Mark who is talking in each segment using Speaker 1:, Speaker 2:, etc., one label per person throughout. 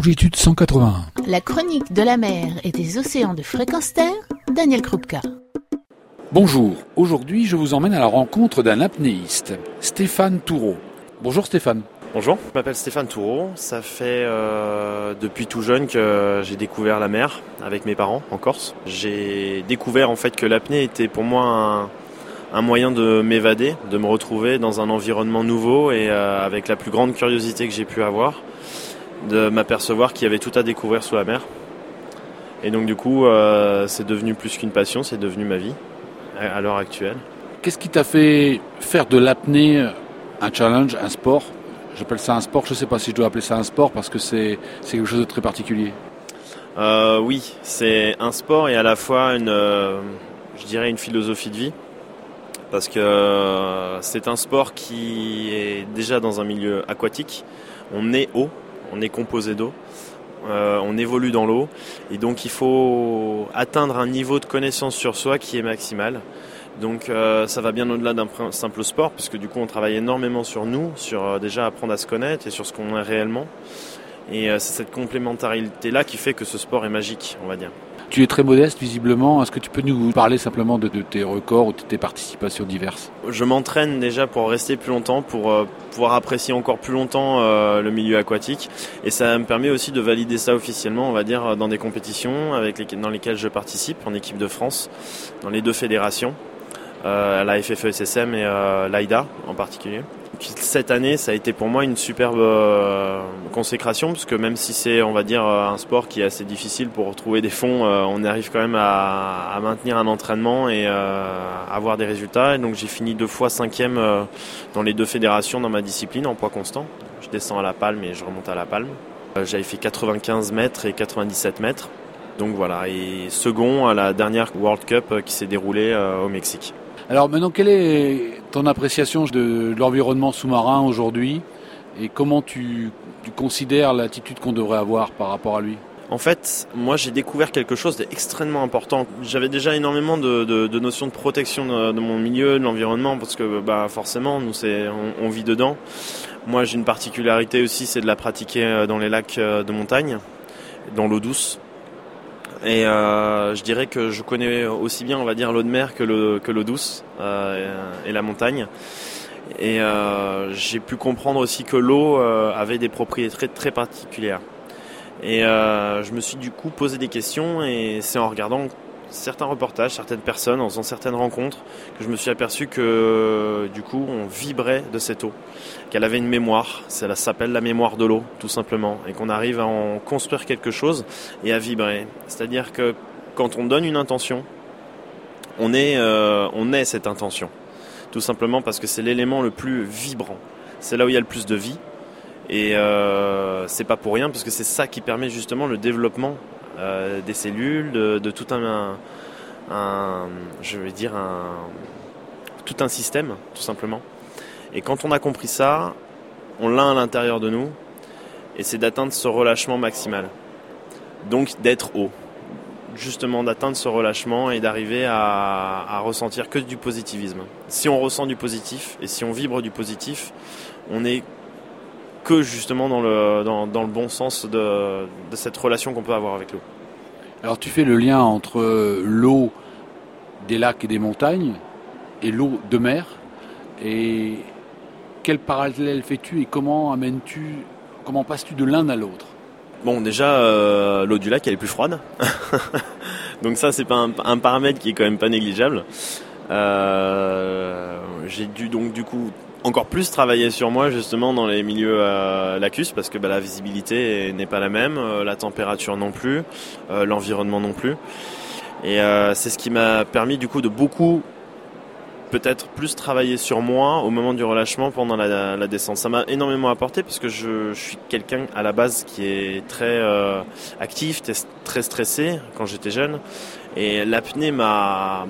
Speaker 1: longitude 181.
Speaker 2: La chronique de la mer et des océans de fréquence terre, Daniel Krupka.
Speaker 1: Bonjour, aujourd'hui je vous emmène à la rencontre d'un apnéiste, Stéphane Toureau. Bonjour Stéphane.
Speaker 3: Bonjour, je m'appelle Stéphane Toureau. Ça fait euh, depuis tout jeune que j'ai découvert la mer avec mes parents en Corse. J'ai découvert en fait que l'apnée était pour moi un, un moyen de m'évader, de me retrouver dans un environnement nouveau et euh, avec la plus grande curiosité que j'ai pu avoir, de m'apercevoir qu'il y avait tout à découvrir sous la mer. Et donc du coup, euh, c'est devenu plus qu'une passion, c'est devenu ma vie à l'heure actuelle.
Speaker 1: Qu'est-ce qui t'a fait faire de l'apnée un challenge, un sport? J'appelle ça un sport, je ne sais pas si je dois appeler ça un sport parce que c'est quelque chose de très particulier.
Speaker 3: Euh, oui, c'est un sport et à la fois une, je dirais une philosophie de vie parce que euh, c'est un sport qui est déjà dans un milieu aquatique. On est eau, on est composé d'eau, euh, on évolue dans l'eau et donc il faut atteindre un niveau de connaissance sur soi qui est maximal. Donc euh, ça va bien au-delà d'un simple sport puisque du coup on travaille énormément sur nous, sur déjà apprendre à se connaître et sur ce qu'on est réellement. Et c'est cette complémentarité là qui fait que ce sport est magique, on va dire.
Speaker 1: Tu es très modeste visiblement. Est-ce que tu peux nous parler simplement de, tes records ou de tes participations diverses?
Speaker 3: Je m'entraîne déjà pour rester plus longtemps, pour euh, pouvoir apprécier encore plus longtemps euh, le milieu aquatique. Et ça me permet aussi de valider ça officiellement, on va dire, dans des compétitions avec dans lesquelles je participe en équipe de France, dans les deux fédérations, euh, la FFESSM et l'AIDA en particulier cette année, ça a été pour moi une superbe euh, consécration, parce que même si c'est, on va dire, euh, un sport qui est assez difficile pour retrouver des fonds, euh, on arrive quand même à, maintenir un entraînement et à avoir des résultats. Et donc j'ai fini deux fois cinquième dans les deux fédérations dans ma discipline en poids constant. Je descends à la palme et je remonte à la palme. J'avais fait 95 mètres et 97 mètres. Donc voilà, et second à la dernière World Cup qui s'est déroulée au Mexique.
Speaker 1: Alors maintenant, quelle est ton appréciation de l'environnement sous-marin aujourd'hui et comment tu, considères l'attitude qu'on devrait avoir par rapport à lui?
Speaker 3: En fait, moi j'ai découvert quelque chose d'extrêmement important. J'avais déjà énormément de, notions de protection de, mon milieu, de l'environnement, parce que bah, forcément, nous on, vit dedans. Moi j'ai une particularité aussi, c'est de la pratiquer euh, dans les lacs euh, de montagne, dans l'eau douce. Et euh, je dirais que je connais aussi bien, on va dire, l'eau de mer que l'eau douce euh, et la montagne. Et euh, j'ai pu comprendre aussi que l'eau euh, avait des propriétés très, très particulières. Et euh, je me suis du coup posé des questions et c'est en regardant certains reportages, certaines personnes, en faisant certaines rencontres, que je me suis aperçu que du coup on vibrait de cette eau, qu'elle avait une mémoire, ça s'appelle la mémoire de l'eau tout simplement, et qu'on arrive à en construire quelque chose et à vibrer. C'est-à-dire que quand on donne une intention, on est, euh, on est cette intention, tout simplement parce que c'est l'élément le plus vibrant, c'est là où il y a le plus de vie. Et euh, c'est pas pour rien, parce que c'est ça qui permet justement le développement euh, des cellules, de, tout un, je dire un, tout un système, tout simplement. Et quand on a compris ça, on l'a à l'intérieur de nous, et c'est d'atteindre ce relâchement maximal. Donc d'être haut, justement d'atteindre ce relâchement et d'arriver à, ressentir que du positivisme. Si on ressent du positif et si on vibre du positif, on est que justement dans le, dans, dans le bon sens de, de cette relation qu'on peut avoir avec l'eau.
Speaker 1: Alors tu fais le lien entre l'eau des lacs et des montagnes et l'eau de mer. Et quel parallèle fais-tu et comment amènes-tu, comment passes-tu de l'un à l'autre?
Speaker 3: Bon, déjà, euh, l'eau du lac, elle est plus froide. Donc ça, c'est pas un, un, paramètre qui est quand même pas négligeable. Euh, j'ai dû donc du coup encore plus travailler sur moi justement dans les milieux euh, lacus parce que bah, la visibilité n'est pas la même, euh, la température non plus, euh, l'environnement non plus. Et c'est ce qui m'a permis du coup de beaucoup peut-être plus travailler sur moi au moment du relâchement pendant la, descente. Ça m'a énormément apporté parce que je suis quelqu'un à la base qui est très actif, très stressé quand j'étais jeune. Et l'apnée m'a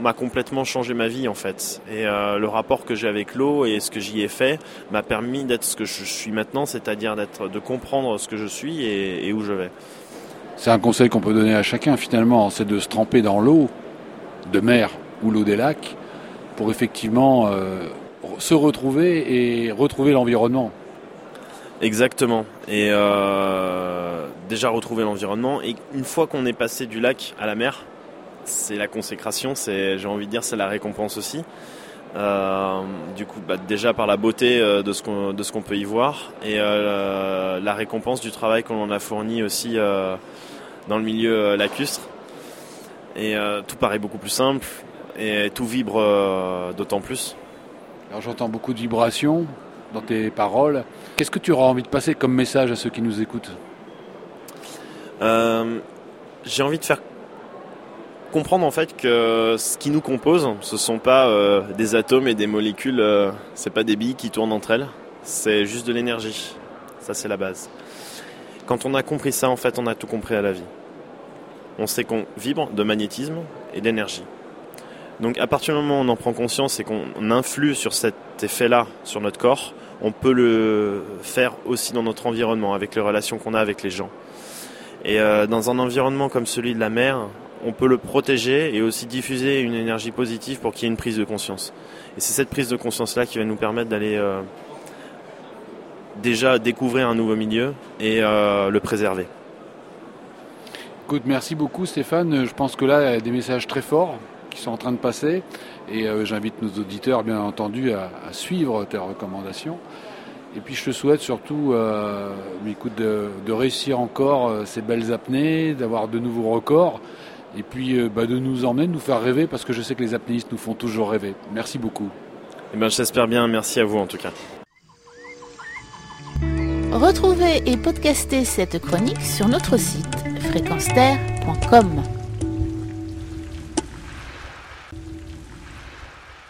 Speaker 3: m'a complètement changé ma vie en fait. Et euh, le rapport que j'ai avec l'eau et ce que j'y ai fait m'a permis d'être ce que je suis maintenant, c'est-à-dire d'être, de comprendre ce que je suis et, où je vais.
Speaker 1: C'est un conseil qu'on peut donner à chacun finalement, c'est de se tremper dans l'eau de mer ou l'eau des lacs pour effectivement euh, se retrouver et retrouver l'environnement.
Speaker 3: Exactement. Et euh, déjà retrouver l'environnement. Et une fois qu'on est passé du lac à la mer, c'est la consécration, c'est, j'ai envie de dire, c'est la récompense aussi. Euh, du coup, bah, déjà par la beauté euh, de ce qu'on de ce qu'on peut y voir et euh, la récompense du travail qu'on en a fourni aussi dans le milieu lacustre. Et tout paraît beaucoup plus simple et tout vibre d'autant plus.
Speaker 1: Alors j'entends beaucoup de vibrations dans tes paroles. Qu'est-ce que tu auras envie de passer comme message à ceux qui nous écoutent?
Speaker 3: J'ai envie de faire comprendre en fait que ce qui nous compose, ce sont pas euh, des atomes et des molécules, euh, c'est pas des billes qui tournent entre elles, c'est juste de l'énergie. Ça c'est la base. Quand on a compris ça, en fait, on a tout compris à la vie. On sait qu'on vibre de magnétisme et d'énergie. Donc à partir du moment où on en prend conscience et qu'on influe sur cet effet-là sur notre corps, on peut le faire aussi dans notre environnement, avec les relations qu'on a avec les gens. Et euh, dans un environnement comme celui de la mer, on peut le protéger et aussi diffuser une énergie positive pour qu'il y ait une prise de conscience. Et c'est cette prise de conscience-là qui va nous permettre d'aller euh, déjà découvrir un nouveau milieu et euh, le préserver.
Speaker 1: Écoute, merci beaucoup Stéphane. Je pense que là, il y a des messages très forts qui sont en train de passer et euh, j'invite nos auditeurs, bien entendu, à, suivre tes recommandations. Et puis je te souhaite surtout écoute, de, de, réussir encore ces belles apnées, d'avoir de nouveaux records et puis euh, bah, de nous emmener, de nous faire rêver, parce que je sais que les apnéistes nous font toujours rêver. Merci beaucoup.
Speaker 3: Eh ben, J'espère bien, merci à vous en tout cas.
Speaker 2: Retrouvez et podcastez cette chronique sur notre site fréquenceterre.com.